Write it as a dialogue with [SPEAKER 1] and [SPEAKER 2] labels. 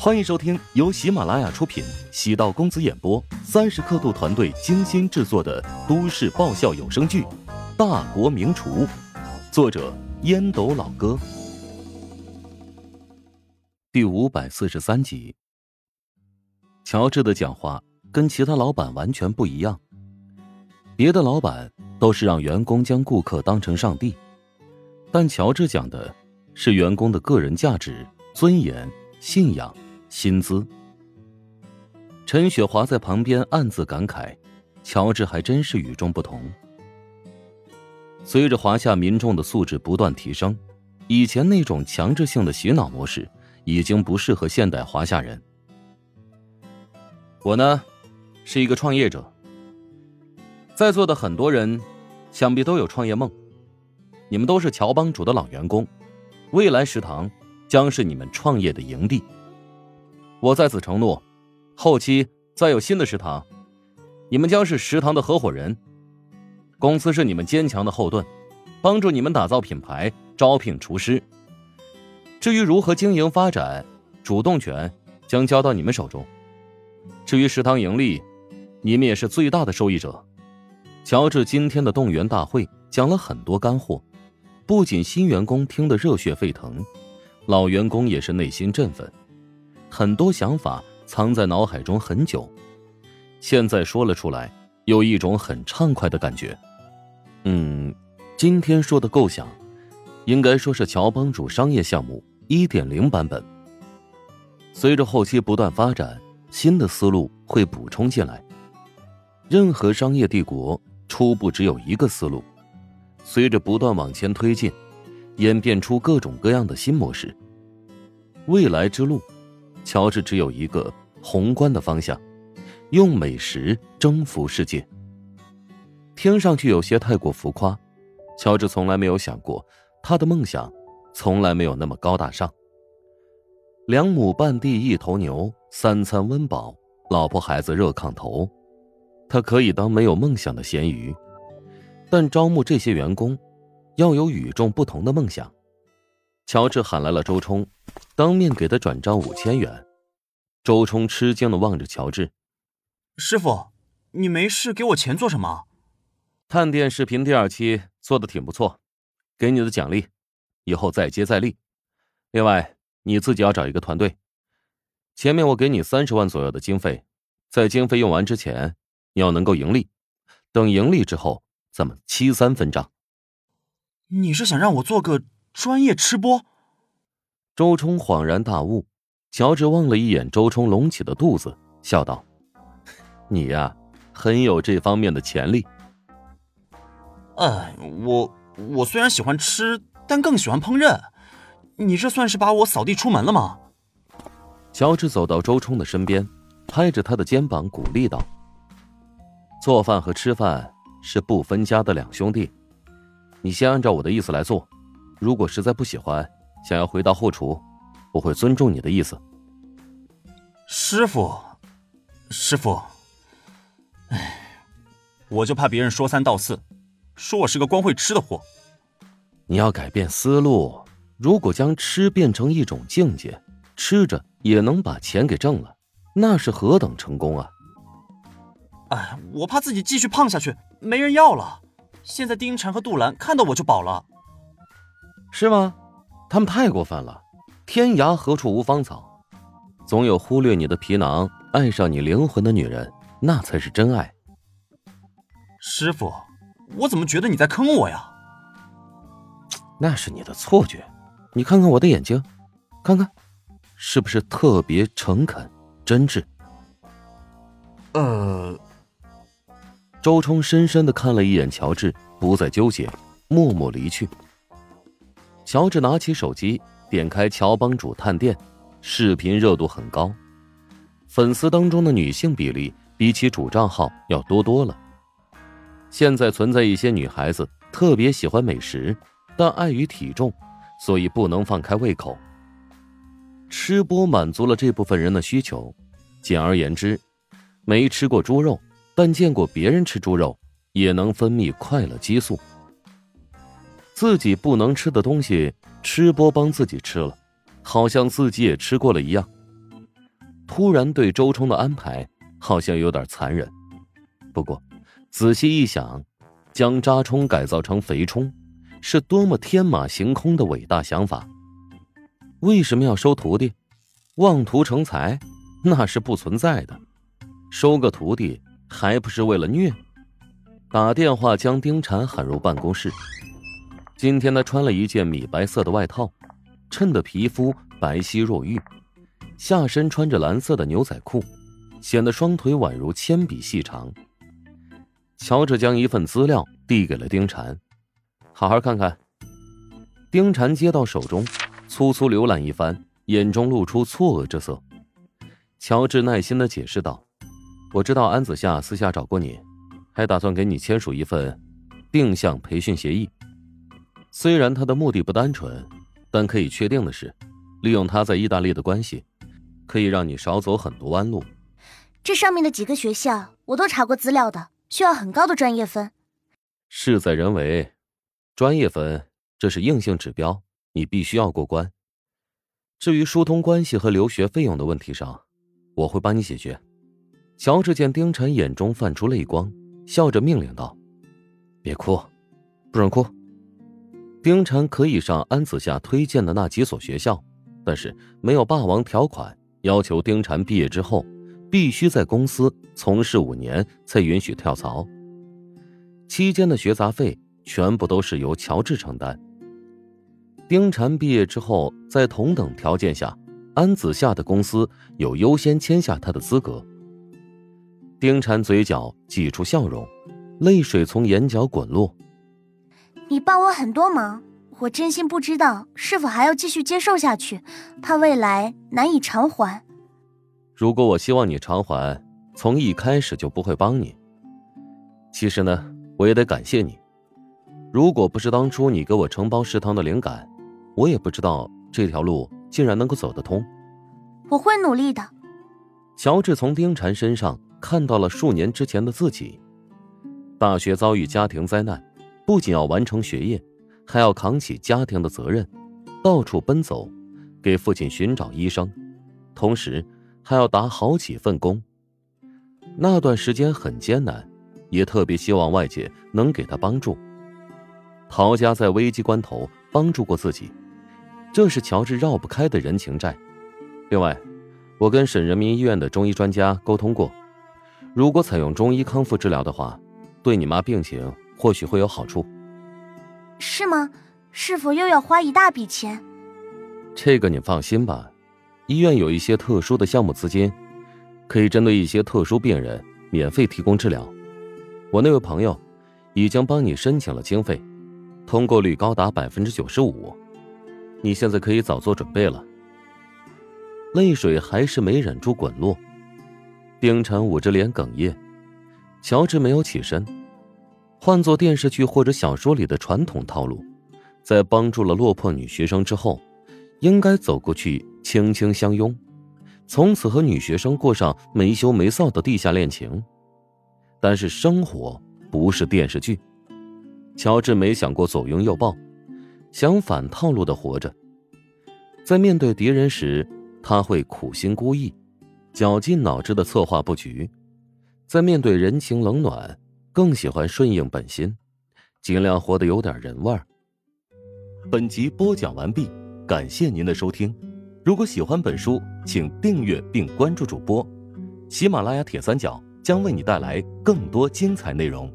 [SPEAKER 1] 欢迎收听由喜马拉雅出品、喜道公子演播、三十刻度团队精心制作的都市爆笑有声剧《大国名厨》，作者烟斗老哥，第五百四十三集。乔治的讲话跟其他老板完全不一样，别的老板都是让员工将顾客当成上帝，但乔治讲的是员工的个人价值、尊严、信仰。薪资。陈雪华在旁边暗自感慨：“乔治还真是与众不同。”随着华夏民众的素质不断提升，以前那种强制性的洗脑模式已经不适合现代华夏人。我呢，是一个创业者。在座的很多人，想必都有创业梦。你们都是乔帮主的老员工，未来食堂将是你们创业的营地。我在此承诺，后期再有新的食堂，你们将是食堂的合伙人，公司是你们坚强的后盾，帮助你们打造品牌、招聘厨师。至于如何经营发展，主动权将交到你们手中。至于食堂盈利，你们也是最大的受益者。乔治今天的动员大会讲了很多干货，不仅新员工听得热血沸腾，老员工也是内心振奋。很多想法藏在脑海中很久，现在说了出来，有一种很畅快的感觉。嗯，今天说的构想，应该说是乔帮主商业项目一点零版本。随着后期不断发展，新的思路会补充进来。任何商业帝国初步只有一个思路，随着不断往前推进，演变出各种各样的新模式。未来之路。乔治只有一个宏观的方向，用美食征服世界。听上去有些太过浮夸，乔治从来没有想过，他的梦想从来没有那么高大上。两亩半地一头牛，三餐温饱，老婆孩子热炕头，他可以当没有梦想的咸鱼。但招募这些员工，要有与众不同的梦想。乔治喊来了周冲。当面给他转账五千元，周冲吃惊的望着乔治：“
[SPEAKER 2] 师傅，你没事给我钱做什么？”
[SPEAKER 1] 探店视频第二期做的挺不错，给你的奖励，以后再接再厉。另外，你自己要找一个团队。前面我给你三十万左右的经费，在经费用完之前，你要能够盈利。等盈利之后，咱们七三分账。
[SPEAKER 2] 你是想让我做个专业吃播？
[SPEAKER 1] 周冲恍然大悟，乔治望了一眼周冲隆起的肚子，笑道：“你呀，很有这方面的潜力。”
[SPEAKER 2] 哎，我我虽然喜欢吃，但更喜欢烹饪。你这算是把我扫地出门了吗？
[SPEAKER 1] 乔治走到周冲的身边，拍着他的肩膀鼓励道：“做饭和吃饭是不分家的两兄弟，你先按照我的意思来做。如果实在不喜欢，”想要回到后厨，我会尊重你的意思。
[SPEAKER 2] 师傅，师傅，哎，我就怕别人说三道四，说我是个光会吃的货。
[SPEAKER 1] 你要改变思路，如果将吃变成一种境界，吃着也能把钱给挣了，那是何等成功啊！
[SPEAKER 2] 哎，我怕自己继续胖下去，没人要了。现在丁婵和杜兰看到我就饱了，
[SPEAKER 1] 是吗？他们太过分了，天涯何处无芳草，总有忽略你的皮囊，爱上你灵魂的女人，那才是真爱。
[SPEAKER 2] 师傅，我怎么觉得你在坑我呀？
[SPEAKER 1] 那是你的错觉，你看看我的眼睛，看看，是不是特别诚恳、真挚？
[SPEAKER 2] 呃，
[SPEAKER 1] 周冲深深的看了一眼乔治，不再纠结，默默离去。乔治拿起手机，点开乔帮主探店，视频热度很高，粉丝当中的女性比例比起主账号要多多了。现在存在一些女孩子特别喜欢美食，但碍于体重，所以不能放开胃口。吃播满足了这部分人的需求。简而言之，没吃过猪肉，但见过别人吃猪肉，也能分泌快乐激素。自己不能吃的东西，吃播帮自己吃了，好像自己也吃过了一样。突然对周冲的安排好像有点残忍。不过，仔细一想，将渣冲改造成肥冲，是多么天马行空的伟大想法！为什么要收徒弟？妄图成才，那是不存在的。收个徒弟还不是为了虐？打电话将丁禅喊入办公室。今天他穿了一件米白色的外套，衬得皮肤白皙若玉，下身穿着蓝色的牛仔裤，显得双腿宛如铅笔细长。乔治将一份资料递给了丁禅，好好看看。丁禅接到手中，粗粗浏览一番，眼中露出错愕之色。乔治耐心的解释道。我知道安子夏私下找过你，还打算给你签署一份定向培训协议。虽然他的目的不单纯，但可以确定的是，利用他在意大利的关系，可以让你少走很多弯路。
[SPEAKER 3] 这上面的几个学校我都查过资料的，需要很高的专业分。
[SPEAKER 1] 事在人为，专业分这是硬性指标，你必须要过关。至于疏通关系和留学费用的问题上，我会帮你解决。乔治见丁晨眼中泛出泪光，笑着命令道：“别哭，不准哭。”丁晨可以上安子夏推荐的那几所学校，但是没有霸王条款要求丁晨毕业之后必须在公司从事五年才允许跳槽。期间的学杂费全部都是由乔治承担。丁晨毕业之后，在同等条件下，安子夏的公司有优先签下他的资格。丁禅嘴角挤出笑容，泪水从眼角滚落。
[SPEAKER 3] 你帮我很多忙，我真心不知道是否还要继续接受下去，怕未来难以偿还。
[SPEAKER 1] 如果我希望你偿还，从一开始就不会帮你。其实呢，我也得感谢你。如果不是当初你给我承包食堂的灵感，我也不知道这条路竟然能够走得通。
[SPEAKER 3] 我会努力的。
[SPEAKER 1] 乔治从丁禅身上。看到了数年之前的自己，大学遭遇家庭灾难，不仅要完成学业，还要扛起家庭的责任，到处奔走，给父亲寻找医生，同时还要打好几份工。那段时间很艰难，也特别希望外界能给他帮助。陶家在危机关头帮助过自己，这是乔治绕不开的人情债。另外，我跟省人民医院的中医专家沟通过。如果采用中医康复治疗的话，对你妈病情或许会有好处。
[SPEAKER 3] 是吗？是否又要花一大笔钱？
[SPEAKER 1] 这个你放心吧，医院有一些特殊的项目资金，可以针对一些特殊病人免费提供治疗。我那位朋友已经帮你申请了经费，通过率高达百分之九十五。你现在可以早做准备了。泪水还是没忍住滚落。冰晨捂着脸哽咽，乔治没有起身。换做电视剧或者小说里的传统套路，在帮助了落魄女学生之后，应该走过去轻轻相拥，从此和女学生过上没羞没臊的地下恋情。但是生活不是电视剧，乔治没想过左拥右抱，想反套路的活着。在面对敌人时，他会苦心孤诣。绞尽脑汁的策划布局，在面对人情冷暖，更喜欢顺应本心，尽量活得有点人味儿。本集播讲完毕，感谢您的收听。如果喜欢本书，请订阅并关注主播。喜马拉雅铁三角将为你带来更多精彩内容。